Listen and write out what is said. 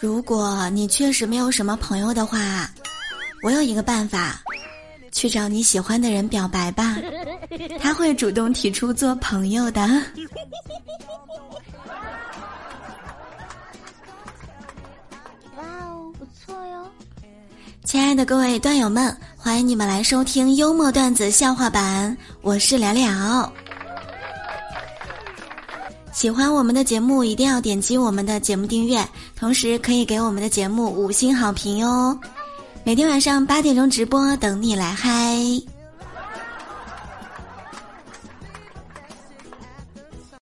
如果你确实没有什么朋友的话，我有一个办法，去找你喜欢的人表白吧，他会主动提出做朋友的。哇哦，不错哟！亲爱的各位段友们，欢迎你们来收听幽默段子笑话版，我是了了。喜欢我们的节目，一定要点击我们的节目订阅，同时可以给我们的节目五星好评哟。每天晚上八点钟直播，等你来嗨。